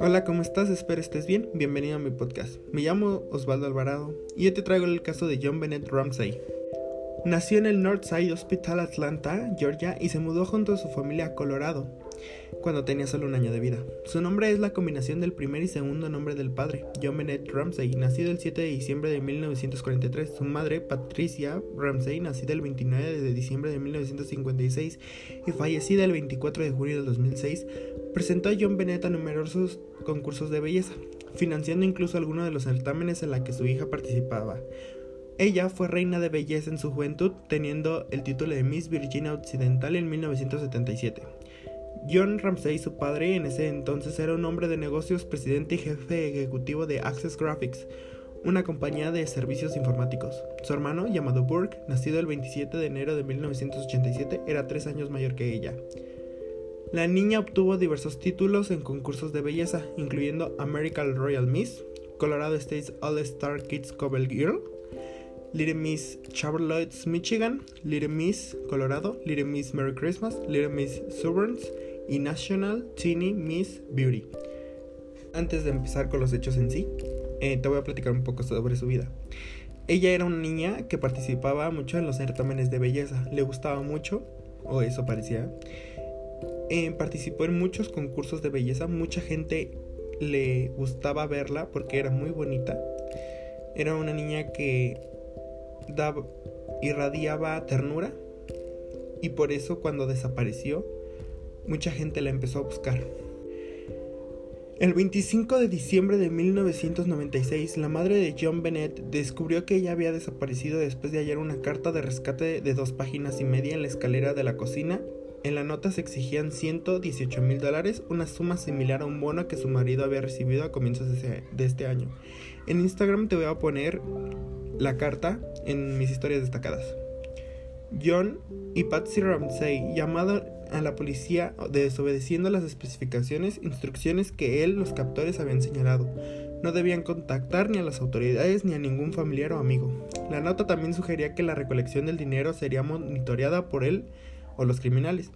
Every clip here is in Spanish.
Hola, ¿cómo estás? Espero estés bien. Bienvenido a mi podcast. Me llamo Osvaldo Alvarado y yo te traigo el caso de John Bennett Ramsey. Nació en el Northside Hospital Atlanta, Georgia, y se mudó junto a su familia a Colorado cuando tenía solo un año de vida. Su nombre es la combinación del primer y segundo nombre del padre, John Bennett Ramsey, nacido el 7 de diciembre de 1943. Su madre, Patricia Ramsey, nacida el 29 de diciembre de 1956 y fallecida el 24 de julio del 2006, presentó a John Bennett a numerosos concursos de belleza, financiando incluso algunos de los certámenes en los que su hija participaba. Ella fue reina de belleza en su juventud, teniendo el título de Miss Virginia Occidental en 1977. John Ramsey, su padre, en ese entonces era un hombre de negocios, presidente y jefe ejecutivo de Access Graphics, una compañía de servicios informáticos. Su hermano, llamado Burke, nacido el 27 de enero de 1987, era tres años mayor que ella. La niña obtuvo diversos títulos en concursos de belleza, incluyendo American Royal Miss, Colorado State's All Star Kids Cover Girl, Little Miss Charlotte, Michigan, Little Miss Colorado, Little Miss Merry Christmas, Little Miss Suburbs y National Teeny Miss Beauty. Antes de empezar con los hechos en sí, eh, te voy a platicar un poco sobre su vida. Ella era una niña que participaba mucho en los certámenes de belleza, le gustaba mucho, o eso parecía. Eh, participó en muchos concursos de belleza, mucha gente le gustaba verla porque era muy bonita. Era una niña que daba, irradiaba ternura y por eso cuando desapareció mucha gente la empezó a buscar. El 25 de diciembre de 1996, la madre de John Bennett descubrió que ella había desaparecido después de hallar una carta de rescate de dos páginas y media en la escalera de la cocina. En la nota se exigían 118 mil dólares, una suma similar a un bono que su marido había recibido a comienzos de, este año. En Instagram te voy a poner la carta en mis historias destacadas. John y Patsy Ramsey llamado a la policía desobedeciendo las especificaciones, instrucciones que él, los captores, habían señalado. No debían contactar ni a las autoridades ni a ningún familiar o amigo. La nota también sugería que la recolección del dinero sería monitoreada por él o los criminales,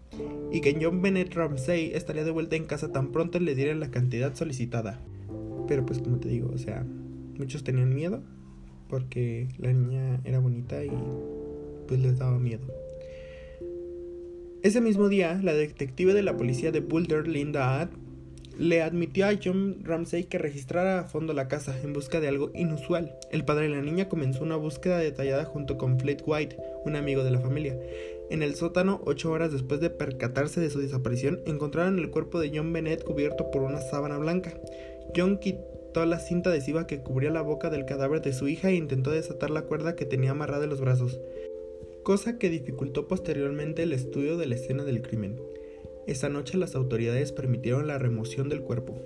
y que John Bennett Ramsey estaría de vuelta en casa tan pronto le dieran la cantidad solicitada. Pero pues como te digo, o sea, muchos tenían miedo porque la niña era bonita y pues les daba miedo. Ese mismo día, la detective de la policía de Boulder, Linda Add, le admitió a John Ramsey que registrara a fondo la casa en busca de algo inusual. El padre de la niña comenzó una búsqueda detallada junto con Flint White, un amigo de la familia. En el sótano, ocho horas después de percatarse de su desaparición, encontraron el cuerpo de John Bennett cubierto por una sábana blanca. John quitó la cinta adhesiva que cubría la boca del cadáver de su hija e intentó desatar la cuerda que tenía amarrada en los brazos cosa que dificultó posteriormente el estudio de la escena del crimen. Esa noche las autoridades permitieron la remoción del cuerpo.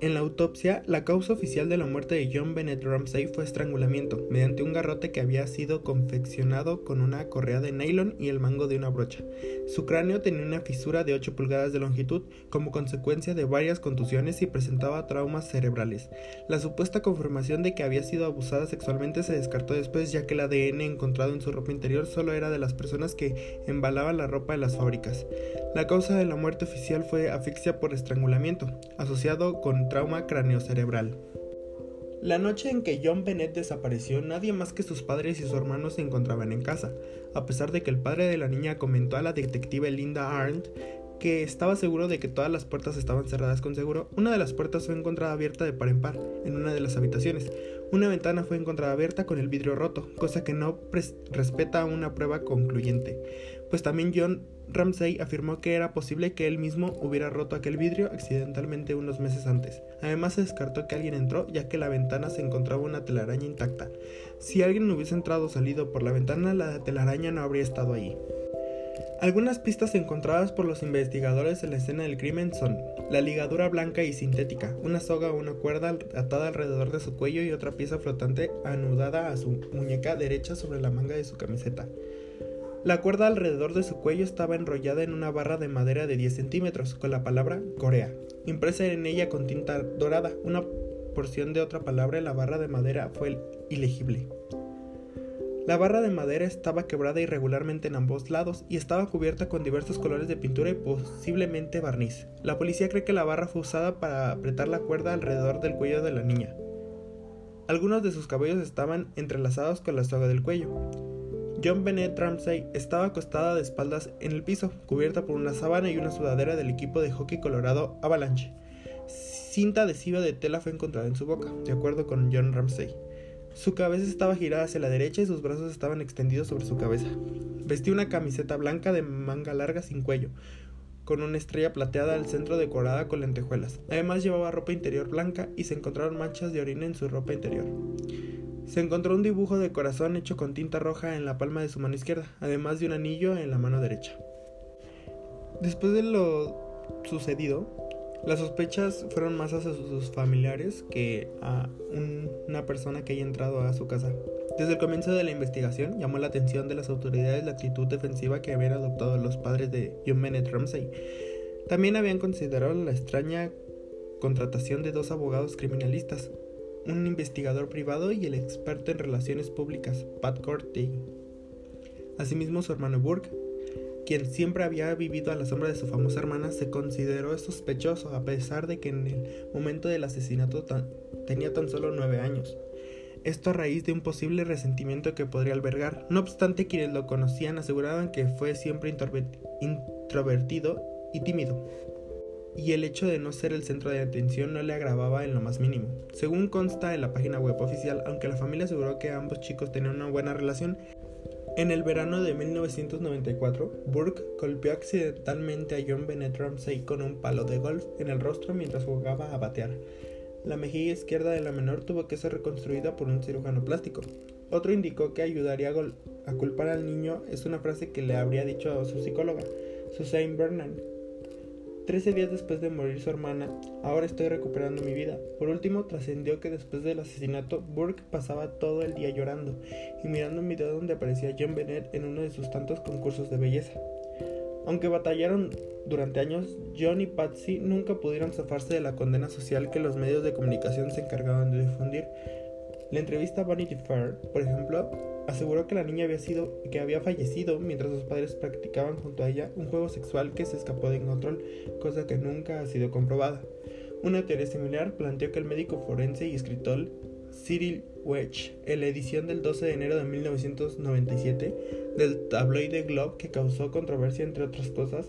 En la autopsia, la causa oficial de la muerte de John Bennett Ramsey fue estrangulamiento, mediante un garrote que había sido confeccionado con una correa de nylon y el mango de una brocha. Su cráneo tenía una fisura de 8 pulgadas de longitud como consecuencia de varias contusiones y presentaba traumas cerebrales. La supuesta confirmación de que había sido abusada sexualmente se descartó después ya que el ADN encontrado en su ropa interior solo era de las personas que embalaban la ropa de las fábricas. La causa de la muerte oficial fue asfixia por estrangulamiento, asociado con trauma craneocerebral. La noche en que John Bennett desapareció, nadie más que sus padres y su hermano se encontraban en casa, a pesar de que el padre de la niña comentó a la detective Linda Arndt que estaba seguro de que todas las puertas estaban cerradas con seguro, una de las puertas fue encontrada abierta de par en par en una de las habitaciones. Una ventana fue encontrada abierta con el vidrio roto, cosa que no respeta una prueba concluyente, pues también John Ramsey afirmó que era posible que él mismo hubiera roto aquel vidrio accidentalmente unos meses antes. Además se descartó que alguien entró ya que la ventana se encontraba una telaraña intacta. Si alguien hubiese entrado o salido por la ventana, la telaraña no habría estado allí. Algunas pistas encontradas por los investigadores en la escena del crimen son la ligadura blanca y sintética, una soga o una cuerda atada alrededor de su cuello y otra pieza flotante anudada a su muñeca derecha sobre la manga de su camiseta. La cuerda alrededor de su cuello estaba enrollada en una barra de madera de 10 centímetros con la palabra Corea, impresa en ella con tinta dorada. Una porción de otra palabra en la barra de madera fue ilegible. La barra de madera estaba quebrada irregularmente en ambos lados y estaba cubierta con diversos colores de pintura y posiblemente barniz. La policía cree que la barra fue usada para apretar la cuerda alrededor del cuello de la niña. Algunos de sus cabellos estaban entrelazados con la soga del cuello. John Bennett Ramsey estaba acostada de espaldas en el piso, cubierta por una sábana y una sudadera del equipo de hockey colorado Avalanche. Cinta adhesiva de tela fue encontrada en su boca, de acuerdo con John Ramsey. Su cabeza estaba girada hacia la derecha y sus brazos estaban extendidos sobre su cabeza. Vestía una camiseta blanca de manga larga sin cuello, con una estrella plateada al centro decorada con lentejuelas. Además llevaba ropa interior blanca y se encontraron manchas de orina en su ropa interior. Se encontró un dibujo de corazón hecho con tinta roja en la palma de su mano izquierda, además de un anillo en la mano derecha. Después de lo sucedido, las sospechas fueron más hacia sus familiares que a una persona que haya entrado a su casa. Desde el comienzo de la investigación llamó la atención de las autoridades la actitud defensiva que habían adoptado los padres de Bennett Ramsey. También habían considerado la extraña contratación de dos abogados criminalistas, un investigador privado y el experto en relaciones públicas, Pat Corty. Asimismo, su hermano Burke quien siempre había vivido a la sombra de su famosa hermana, se consideró sospechoso a pesar de que en el momento del asesinato tenía tan solo nueve años. Esto a raíz de un posible resentimiento que podría albergar. No obstante, quienes lo conocían aseguraban que fue siempre introvertido y tímido. Y el hecho de no ser el centro de atención no le agravaba en lo más mínimo. Según consta en la página web oficial, aunque la familia aseguró que ambos chicos tenían una buena relación, en el verano de 1994, Burke golpeó accidentalmente a John Bennett Ramsey con un palo de golf en el rostro mientras jugaba a batear. La mejilla izquierda de la menor tuvo que ser reconstruida por un cirujano plástico. Otro indicó que ayudaría a, culpar al niño es una frase que le habría dicho a su psicóloga, Suzanne Vernon, Trece días después de morir su hermana, ahora estoy recuperando mi vida. Por último, trascendió que después del asesinato, Burke pasaba todo el día llorando y mirando un video donde aparecía John Bennett en uno de sus tantos concursos de belleza. Aunque batallaron durante años, John y Patsy nunca pudieron zafarse de la condena social que los medios de comunicación se encargaban de difundir. La entrevista a Vanity Fair, por ejemplo, aseguró que la niña había sido que había fallecido mientras sus padres practicaban junto a ella un juego sexual que se escapó de control, cosa que nunca ha sido comprobada. Una teoría similar planteó que el médico forense y escritor Cyril Wedge, en la edición del 12 de enero de 1997 del tabloide Globe que causó controversia entre otras cosas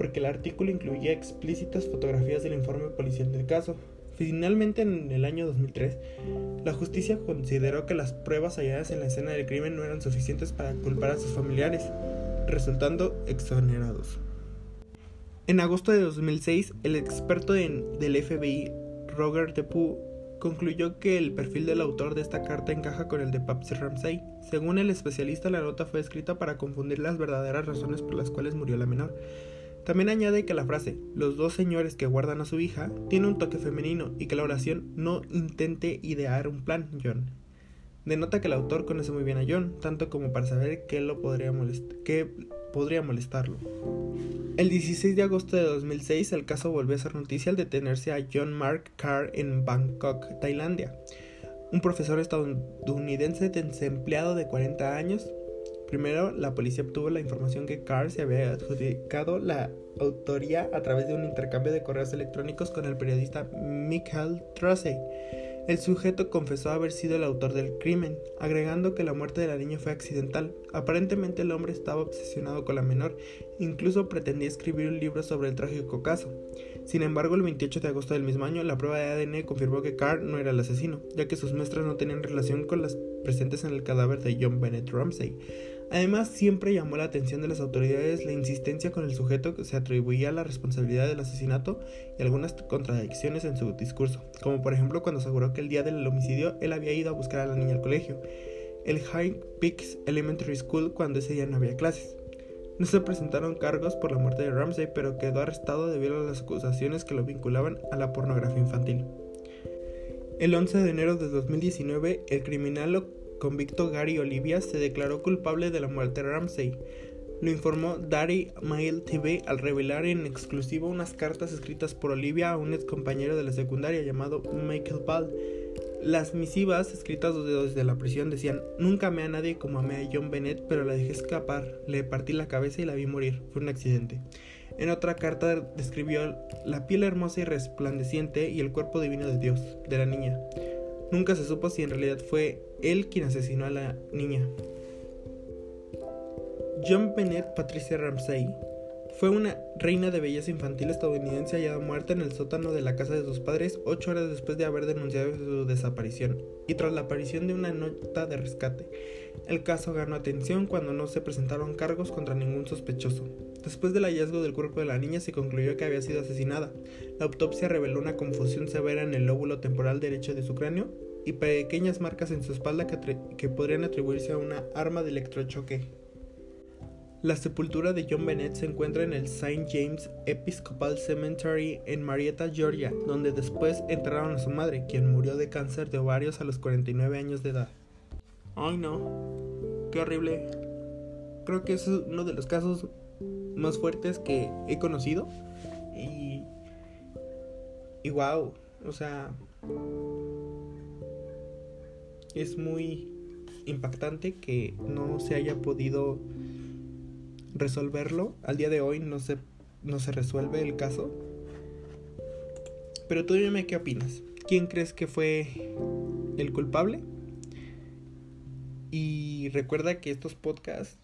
porque el artículo incluía explícitas fotografías del informe policial del caso, Finalmente, en el año 2003, la justicia consideró que las pruebas halladas en la escena del crimen no eran suficientes para culpar a sus familiares, resultando exonerados. En agosto de 2006, el experto del FBI, Roger DePue, concluyó que el perfil del autor de esta carta encaja con el de Patsy Ramsey. Según el especialista, la nota fue escrita para confundir las verdaderas razones por las cuales murió la menor. También añade que la frase los dos señores que guardan a su hija tiene un toque femenino y que la oración no intente idear un plan, John. Denota que el autor conoce muy bien a John, tanto como para saber qué, lo podría, podría molestarlo. El 16 de agosto de 2006 el caso volvió a ser noticia al detenerse a John Mark Carr en Bangkok, Tailandia. Un profesor estadounidense desempleado de 40 años Primero, la policía obtuvo la información que Carr se había adjudicado la autoría a través de un intercambio de correos electrónicos con el periodista Michael Trussey. El sujeto confesó haber sido el autor del crimen, agregando que la muerte de la niña fue accidental. Aparentemente el hombre estaba obsesionado con la menor, incluso pretendía escribir un libro sobre el trágico caso. Sin embargo, el 28 de agosto del mismo año, la prueba de ADN confirmó que Carr no era el asesino, ya que sus muestras no tenían relación con las presentes en el cadáver de John Bennett Ramsey. Además, siempre llamó la atención de las autoridades la insistencia con el sujeto que se atribuía la responsabilidad del asesinato y algunas contradicciones en su discurso, como por ejemplo cuando aseguró que el día del homicidio él había ido a buscar a la niña al colegio, el High Peaks Elementary School, cuando ese día no había clases. No se presentaron cargos por la muerte de Ramsey, pero quedó arrestado debido a las acusaciones que lo vinculaban a la pornografía infantil. El 11 de enero de 2019, el criminal convicto Gary Olivia se declaró culpable de la muerte de Ramsey. Lo informó Daddy Mail TV al revelar en exclusivo unas cartas escritas por Olivia a un ex compañero de la secundaria llamado Michael Ball. Las misivas escritas desde la prisión decían, nunca amé a nadie como amé a John Bennett, pero la dejé escapar, le partí la cabeza y la vi morir, fue un accidente. En otra carta describió la piel hermosa y resplandeciente y el cuerpo divino de Dios, de la niña. Nunca se supo si en realidad fue él quien asesinó a la niña. John Bennett Patricia Ramsay fue una reina de belleza infantil estadounidense hallada muerta en el sótano de la casa de sus padres ocho horas después de haber denunciado su desaparición y tras la aparición de una nota de rescate. El caso ganó atención cuando no se presentaron cargos contra ningún sospechoso. Después del hallazgo del cuerpo de la niña se concluyó que había sido asesinada. La autopsia reveló una confusión severa en el lóbulo temporal derecho de su cráneo y pequeñas marcas en su espalda que, podrían atribuirse a una arma de electrochoque. La sepultura de John Bennett se encuentra en el St. James Episcopal Cemetery en Marietta, Georgia, donde después enterraron a su madre, quien murió de cáncer de ovarios a los 49 años de edad. Ay no, qué horrible. Creo que es uno de los casos más fuertes que he conocido. Y, wow, o sea, es muy impactante que no se haya podido resolverlo. Al día de hoy no se, no se resuelve el caso. Pero tú dime qué opinas. ¿Quién crees que fue el culpable? Y recuerda que estos podcasts,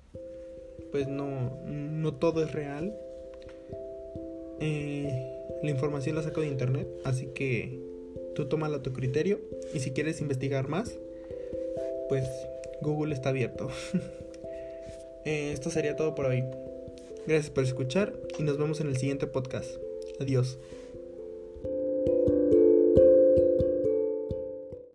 pues no, no todo es real. Eh, la información la saco de internet, así que tú tómala a tu criterio. Y si quieres investigar más, pues Google está abierto. Eh, esto sería todo por hoy. Gracias por escuchar y nos vemos en el siguiente podcast. Adiós.